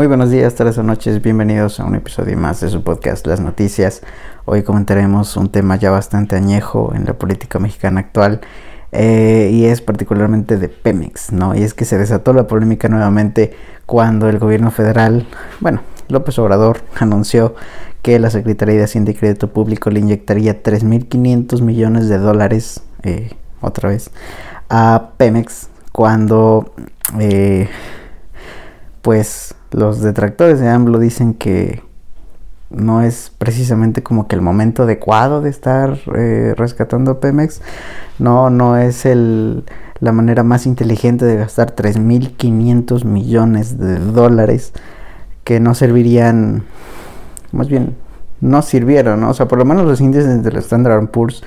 Muy buenos días, tardes o noches, bienvenidos a un episodio más de su podcast Las Noticias. Hoy comentaremos un tema ya bastante añejo en la política mexicana actual eh, y es particularmente de Pemex, ¿no? Y es que se desató la polémica nuevamente cuando el gobierno federal, bueno, López Obrador anunció que la Secretaría de Hacienda y Crédito Público le inyectaría 3.500 millones de dólares, eh, otra vez, a Pemex cuando, eh, pues, los detractores de AMLO dicen que no es precisamente como que el momento adecuado de estar eh, rescatando Pemex. No, no es el, la manera más inteligente de gastar 3.500 millones de dólares que no servirían, más bien, no sirvieron, ¿no? O sea, por lo menos los índices del Standard Poor's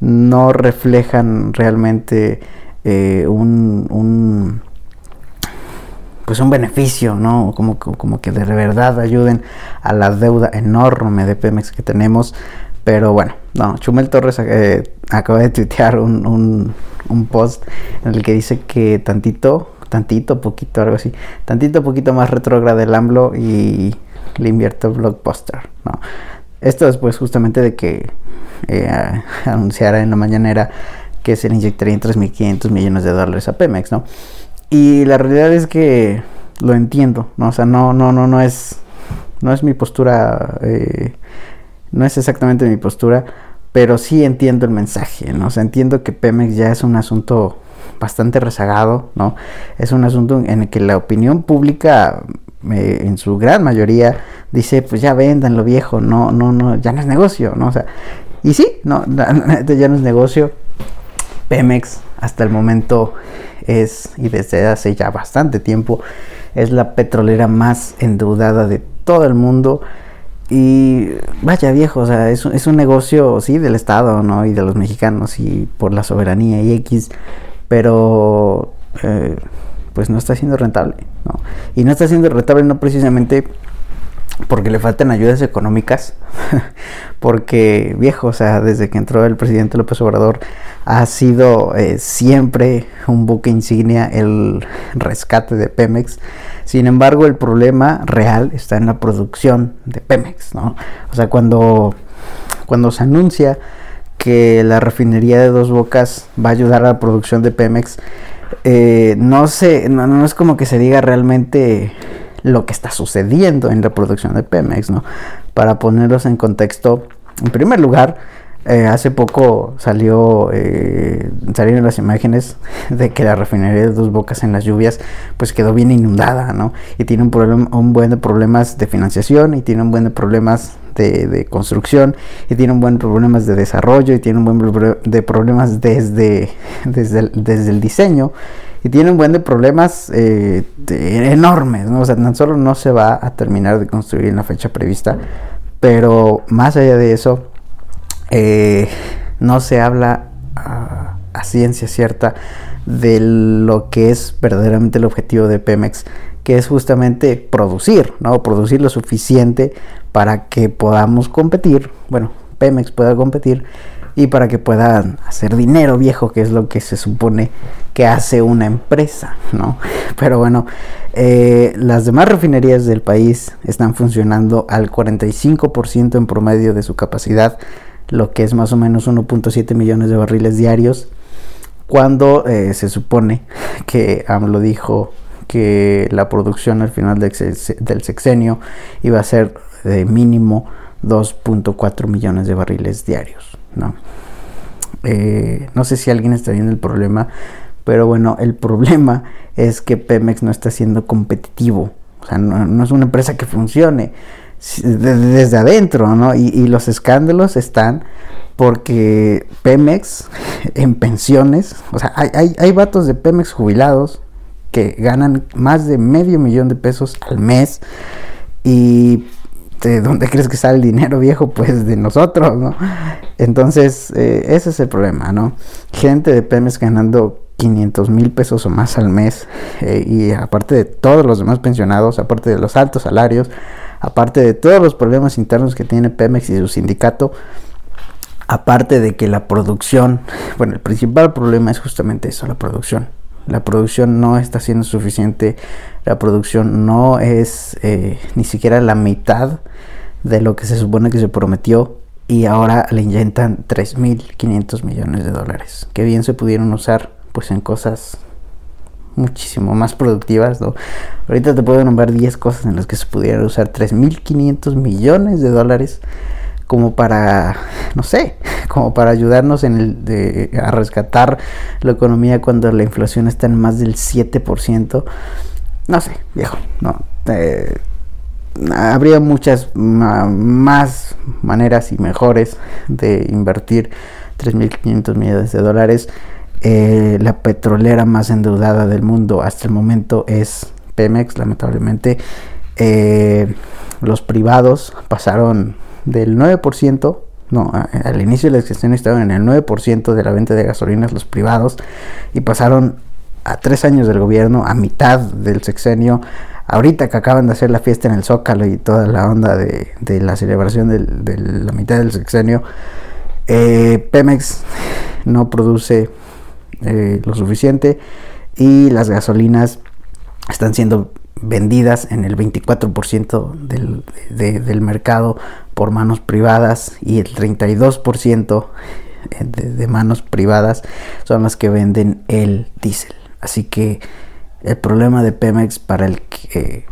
no reflejan realmente eh, un pues un beneficio, ¿no? Como, como que de verdad ayuden a la deuda enorme de Pemex que tenemos. Pero bueno, no, Chumel Torres eh, acaba de tuitear un, un, post en el que dice que tantito, tantito, poquito, algo así, tantito, poquito más retrógrado el AMLO y le invierto Blockbuster, ¿no? Esto después justamente de que eh, anunciara en la mañanera que se le inyectarían 3.500 millones de dólares a Pemex, ¿no? Y la realidad es que lo entiendo, ¿no? O sea, no, no, no, no es, no es mi postura, eh, no es exactamente mi postura, pero sí entiendo el mensaje, ¿no? O sea, entiendo que Pemex ya es un asunto bastante rezagado, ¿no? Es un asunto en el que la opinión pública, eh, en su gran mayoría, dice, pues ya vendan lo viejo, no, no, no, ya no es negocio, ¿no? O sea, y sí, no, ya no es negocio. Pemex hasta el momento es, y desde hace ya bastante tiempo, es la petrolera más endeudada de todo el mundo. Y vaya viejo, o sea, es, es un negocio, sí, del Estado, ¿no? Y de los mexicanos y por la soberanía y X, pero eh, pues no está siendo rentable, ¿no? Y no está siendo rentable no precisamente porque le faltan ayudas económicas, porque viejo, o sea, desde que entró el presidente López Obrador ha sido eh, siempre un buque insignia el rescate de Pemex. Sin embargo, el problema real está en la producción de Pemex, ¿no? O sea, cuando, cuando se anuncia que la refinería de Dos Bocas va a ayudar a la producción de Pemex, eh, no sé, no, no es como que se diga realmente lo que está sucediendo en la producción de Pemex, ¿no? Para ponerlos en contexto, en primer lugar, eh, hace poco salió eh, salieron las imágenes de que la refinería de Dos Bocas en las lluvias pues quedó bien inundada, ¿no? Y tiene un, problema, un buen de problemas de financiación y tiene un buen de problemas de, construcción y tiene un buen de problemas de desarrollo y tiene un buen de problemas desde, desde, desde el diseño y tiene un buen de problemas eh, enormes, ¿no? O sea, tan solo no se va a terminar de construir en la fecha prevista, pero más allá de eso, eh, no se habla a, a ciencia cierta de lo que es verdaderamente el objetivo de Pemex, que es justamente producir, ¿no? Producir lo suficiente para que podamos competir, bueno, Pemex pueda competir y para que puedan hacer dinero viejo, que es lo que se supone que hace una empresa, ¿no? Pero bueno, eh, las demás refinerías del país están funcionando al 45% en promedio de su capacidad, lo que es más o menos 1.7 millones de barriles diarios, cuando eh, se supone que AMLO dijo que la producción al final del sexenio iba a ser de mínimo 2.4 millones de barriles diarios. ¿no? Eh, no sé si alguien está viendo el problema, pero bueno, el problema es que Pemex no está siendo competitivo. O sea, no, es una empresa que funcione desde, adentro, ¿no? Y, los escándalos están porque Pemex en pensiones, o sea, hay, hay, hay vatos de Pemex jubilados que ganan más de medio millón de pesos al mes y ¿de dónde crees que sale el dinero viejo? Pues de nosotros, ¿no? Entonces, eh, ese es el problema, ¿no? Gente de Pemex ganando 500 mil pesos o más al mes eh, y aparte de todos los demás pensionados, aparte de los altos salarios, aparte de todos los problemas internos que tiene Pemex y su sindicato, aparte de que la producción, bueno, el principal problema es justamente eso, la producción. La producción no está siendo suficiente, la producción no es eh, ni siquiera la mitad de lo que se supone que se prometió y ahora le inyectan 3.500 millones de dólares, que bien se pudieron usar pues en cosas muchísimo más productivas, ¿no? Ahorita te puedo nombrar 10 cosas en las que se pudieran usar 3.500 millones de dólares como para, no sé, como para ayudarnos en el de, a rescatar la economía cuando la inflación está en más del 7%. No sé, viejo, no. Eh, habría muchas más maneras y mejores de invertir 3.500 millones de dólares. Eh, la petrolera más endeudada del mundo hasta el momento es Pemex, lamentablemente. Eh, los privados pasaron del 9%, no, al inicio de la gestión estaban en el 9% de la venta de gasolinas los privados y pasaron a tres años del gobierno, a mitad del sexenio, ahorita que acaban de hacer la fiesta en el Zócalo y toda la onda de, la celebración de la mitad del sexenio, eh, Pemex no produce eh, lo suficiente y las gasolinas están siendo vendidas en el 24% del, del mercado por manos privadas y el 32% de, de, manos privadas son las que venden el diésel. Así que el problema de Pemex para el que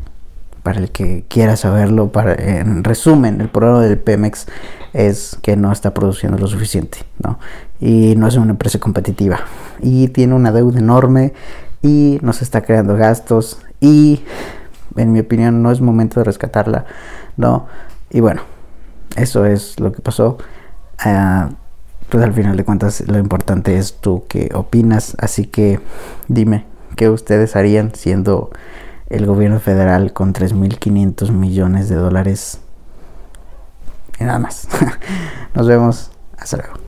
para el que quiera saberlo, para, en resumen, el problema del Pemex es que no está produciendo lo suficiente, ¿no? Y no es una empresa competitiva. Y tiene una deuda enorme y nos está creando gastos y en mi opinión no es momento de rescatarla, ¿no? Y bueno, eso es lo que pasó. Uh, pues al final de cuentas lo importante es tú qué opinas, así que dime qué ustedes harían siendo el gobierno federal con 3.500 millones de dólares. Y nada más. Nos vemos. Hasta luego.